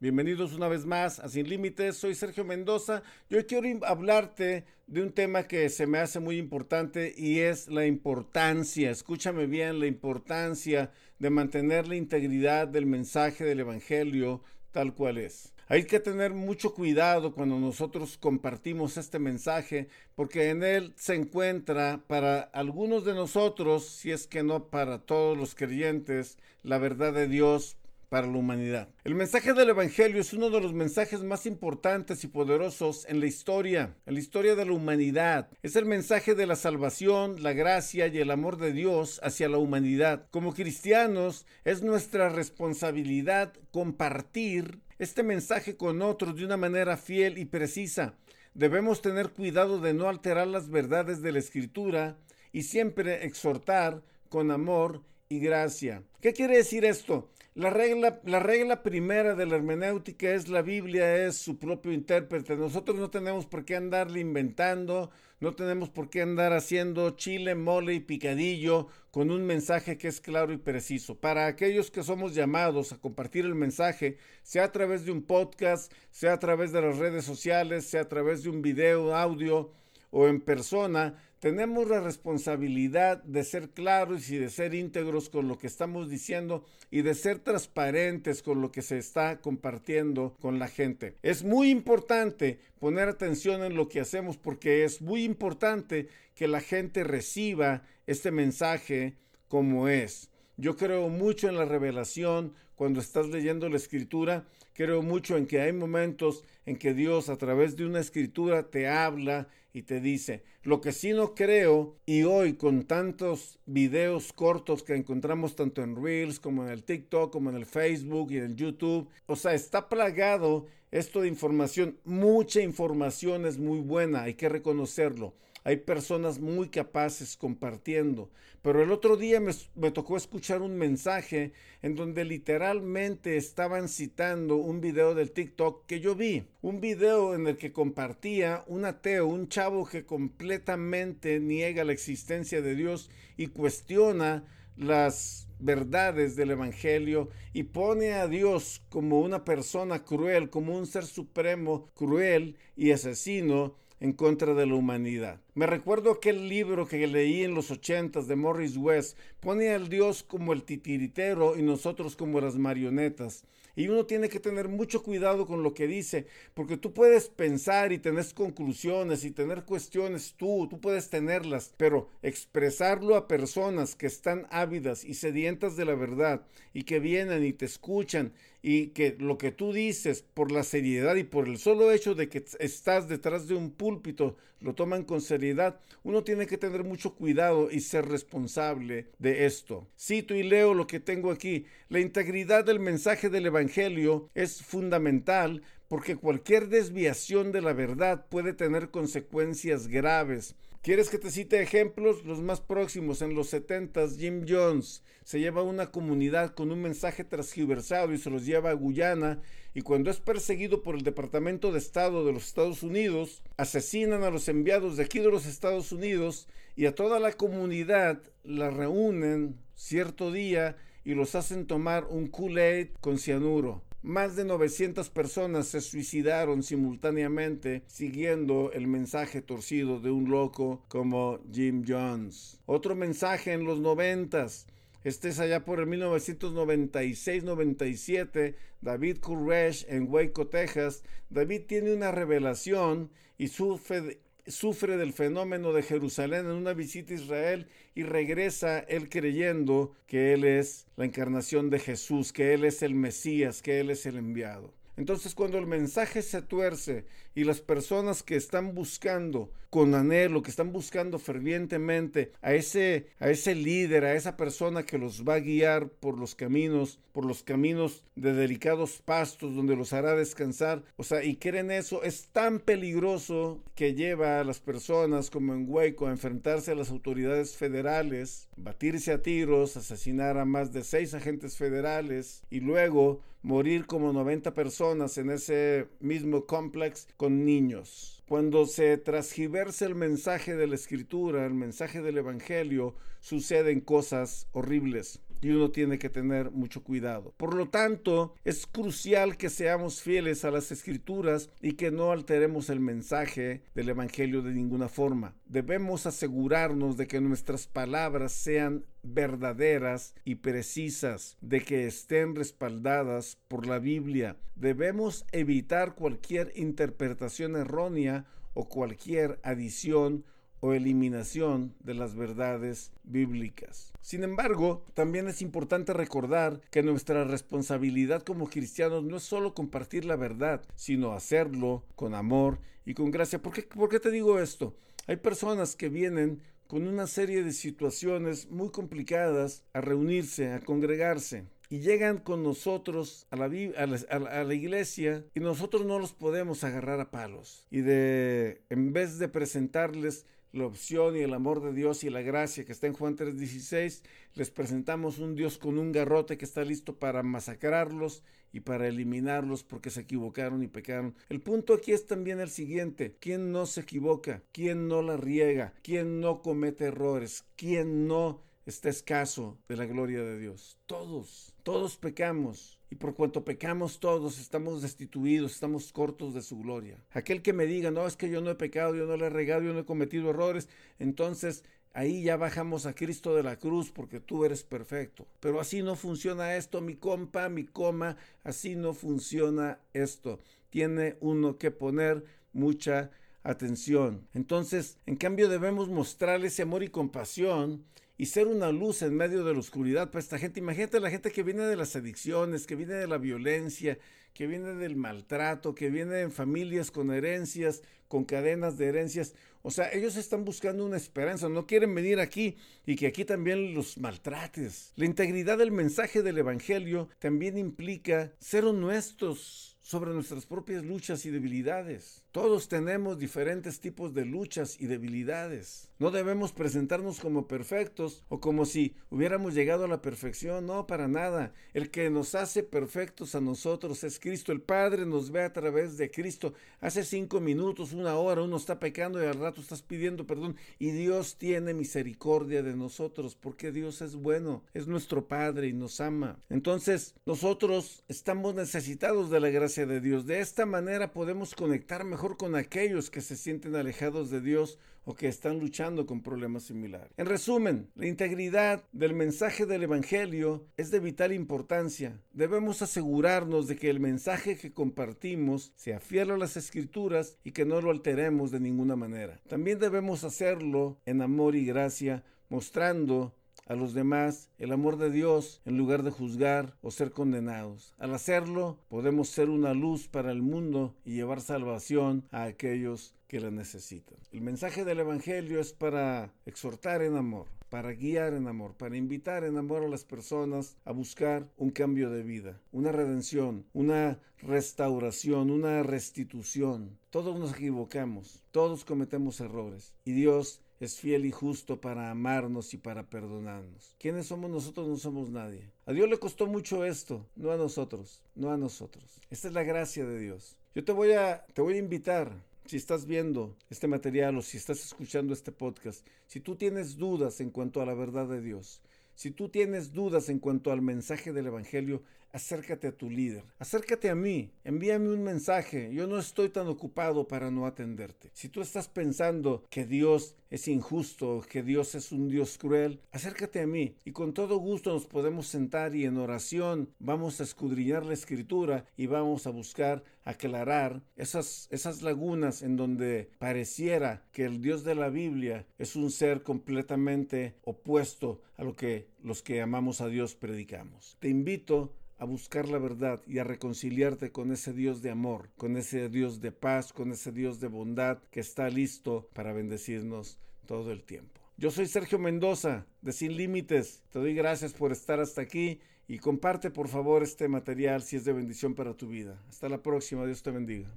Bienvenidos una vez más a Sin Límites, soy Sergio Mendoza. Yo quiero hablarte de un tema que se me hace muy importante y es la importancia, escúchame bien, la importancia de mantener la integridad del mensaje del Evangelio tal cual es. Hay que tener mucho cuidado cuando nosotros compartimos este mensaje porque en él se encuentra para algunos de nosotros, si es que no para todos los creyentes, la verdad de Dios para la humanidad. El mensaje del Evangelio es uno de los mensajes más importantes y poderosos en la historia, en la historia de la humanidad. Es el mensaje de la salvación, la gracia y el amor de Dios hacia la humanidad. Como cristianos, es nuestra responsabilidad compartir este mensaje con otros de una manera fiel y precisa. Debemos tener cuidado de no alterar las verdades de la Escritura y siempre exhortar con amor y gracia. ¿Qué quiere decir esto? La regla, la regla primera de la hermenéutica es la Biblia es su propio intérprete. Nosotros no tenemos por qué andarle inventando, no tenemos por qué andar haciendo chile, mole y picadillo con un mensaje que es claro y preciso. Para aquellos que somos llamados a compartir el mensaje, sea a través de un podcast, sea a través de las redes sociales, sea a través de un video, audio o en persona, tenemos la responsabilidad de ser claros y de ser íntegros con lo que estamos diciendo y de ser transparentes con lo que se está compartiendo con la gente. Es muy importante poner atención en lo que hacemos porque es muy importante que la gente reciba este mensaje como es. Yo creo mucho en la revelación cuando estás leyendo la escritura. Creo mucho en que hay momentos en que Dios a través de una escritura te habla y te dice. Lo que sí no creo, y hoy con tantos videos cortos que encontramos tanto en Reels como en el TikTok, como en el Facebook y en el YouTube, o sea, está plagado esto de información. Mucha información es muy buena, hay que reconocerlo hay personas muy capaces compartiendo. Pero el otro día me, tocó escuchar un mensaje en donde literalmente estaban citando un video del TikTok que yo vi. Un video en el que compartía un ateo, un chavo que completamente niega la existencia de Dios y cuestiona las verdades del Evangelio y pone a Dios como una persona cruel, como un ser supremo cruel y asesino en contra de la humanidad. Me recuerdo aquel libro que leí en los ochentas de Morris West, pone al Dios como el titiritero y nosotros como las marionetas. Y uno tiene que tener mucho cuidado con lo que dice, porque tú puedes pensar y tener conclusiones y tener cuestiones tú, tú puedes tenerlas, pero expresarlo a personas que están ávidas y sedientas de la verdad y que vienen y te escuchan y que lo que tú dices por la seriedad y por el solo hecho de que estás detrás de un púlpito lo toman con seriedad, uno tiene que tener mucho cuidado y ser responsable de esto. Cito y leo lo que tengo aquí. La integridad del mensaje del Evangelio es fundamental porque cualquier desviación de la verdad puede tener consecuencias graves. ¿Quieres que te cite ejemplos? Los más próximos, en los 70 Jim Jones se lleva a una comunidad con un mensaje transgiversado y se los lleva a Guyana y cuando es perseguido por el Departamento de Estado de los Estados Unidos, asesinan a los enviados de aquí de los Estados Unidos y a toda la comunidad la reúnen cierto día y los hacen tomar un Kool-Aid con cianuro. Más de 900 personas se suicidaron simultáneamente siguiendo el mensaje torcido de un loco como Jim Jones. Otro mensaje en los noventas. Este es allá por el 1996-97, David Koresh en Waco, Texas. David tiene una revelación y sufre, sufre del fenómeno de Jerusalén en una visita a Israel y regresa él creyendo que él es la encarnación de Jesús, que él es el Mesías, que él es el enviado. Entonces cuando el mensaje se tuerce y las personas que están buscando con anhelo, que están buscando fervientemente a ese, a ese líder, a esa persona que los va a guiar por los caminos, por los caminos de delicados pastos donde los hará descansar, o sea, y creen eso, es tan peligroso que lleva a las personas como en Hueco a enfrentarse a las autoridades federales, batirse a tiros, asesinar a más de seis agentes federales y luego morir como 90 personas en ese mismo complex con niños. Cuando se transgiversa el mensaje de la escritura, el mensaje del evangelio, suceden cosas horribles. Y uno tiene que tener mucho cuidado. Por lo tanto, es crucial que seamos fieles a las escrituras y que no alteremos el mensaje del Evangelio de ninguna forma. Debemos asegurarnos de que nuestras palabras sean verdaderas y precisas, de que estén respaldadas por la Biblia. Debemos evitar cualquier interpretación errónea o cualquier adición o eliminación de las verdades bíblicas. Sin embargo, también es importante recordar que nuestra responsabilidad como cristianos no es solo compartir la verdad, sino hacerlo con amor y con gracia. ¿Por qué, ¿Por qué te digo esto? Hay personas que vienen con una serie de situaciones muy complicadas a reunirse, a congregarse. Y llegan con nosotros a la, a, la, iglesia y nosotros no los podemos agarrar a palos. Y de, en vez de presentarles la opción y el amor de Dios y la gracia que está en Juan 3:16, les presentamos un Dios con un garrote que está listo para masacrarlos y para eliminarlos porque se equivocaron y pecaron. El punto aquí es también el siguiente, ¿quién no se equivoca? ¿Quién no la riega? ¿Quién no comete errores? ¿Quién no está escaso de la gloria de Dios? Todos, todos pecamos. Y por cuanto pecamos todos, estamos destituidos, estamos cortos de su gloria. Aquel que me diga, no, es que yo no he pecado, yo no le he regado, yo no he cometido errores, entonces ahí ya bajamos a Cristo de la cruz porque tú eres perfecto. Pero así no funciona esto, mi compa, mi coma, así no funciona esto. Tiene uno que poner mucha atención. Entonces, en cambio debemos mostrar ese amor y compasión y ser una luz en medio de la oscuridad para esta gente. Imagínate la gente que viene de las adicciones, que viene de la violencia, que viene del maltrato, que viene en familias con herencias, con cadenas de herencias. O sea, ellos están buscando una esperanza, no quieren venir aquí y que aquí también los maltrates. La integridad del mensaje del Evangelio también implica ser honestos sobre nuestras propias luchas y debilidades. Todos tenemos diferentes tipos de luchas y debilidades. No debemos presentarnos como perfectos o como si hubiéramos llegado a la perfección. No, para nada. El que nos hace perfectos a nosotros es Cristo. El Padre nos ve a través de Cristo. Hace cinco minutos, una hora, uno está pecando y al rato estás pidiendo perdón. Y Dios tiene misericordia de nosotros porque Dios es bueno. Es nuestro Padre y nos ama. Entonces, nosotros estamos necesitados de la gracia de Dios. De esta manera podemos conectar mejor con aquellos que se sienten alejados de Dios o que están luchando con problemas similares. En resumen, la integridad del mensaje del Evangelio es de vital importancia. Debemos asegurarnos de que el mensaje que compartimos sea fiel a las escrituras y que no lo alteremos de ninguna manera. También debemos hacerlo en amor y gracia, mostrando a los demás el amor de Dios en lugar de juzgar o ser condenados. Al hacerlo, podemos ser una luz para el mundo y llevar salvación a aquellos que la necesitan. El mensaje del Evangelio es para exhortar en amor, para guiar en amor, para invitar en amor a las personas a buscar un cambio de vida, una redención, una restauración, una restitución. Todos nos equivocamos, todos cometemos errores y Dios es fiel y justo para amarnos y para perdonarnos. ¿Quiénes somos nosotros? No somos nadie. A Dios le costó mucho esto, no a nosotros, no a nosotros. Esta es la gracia de Dios. Yo te voy a, te voy a invitar, si estás viendo este material o si estás escuchando este podcast, si tú tienes dudas en cuanto a la verdad de Dios, si tú tienes dudas en cuanto al mensaje del Evangelio, acércate a tu líder, acércate a mí, envíame un mensaje, yo no estoy tan ocupado para no atenderte. Si tú estás pensando que Dios es injusto, que Dios es un Dios cruel, acércate a mí y con todo gusto nos podemos sentar y en oración vamos a escudriñar la escritura y vamos a buscar aclarar esas, esas lagunas en donde pareciera que el Dios de la Biblia es un ser completamente opuesto a lo que los que amamos a Dios predicamos. Te invito a buscar la verdad y a reconciliarte con ese Dios de amor, con ese Dios de paz, con ese Dios de bondad que está listo para bendecirnos todo el tiempo. Yo soy Sergio Mendoza de Sin Límites. Te doy gracias por estar hasta aquí y comparte por favor este material si es de bendición para tu vida. Hasta la próxima. Dios te bendiga.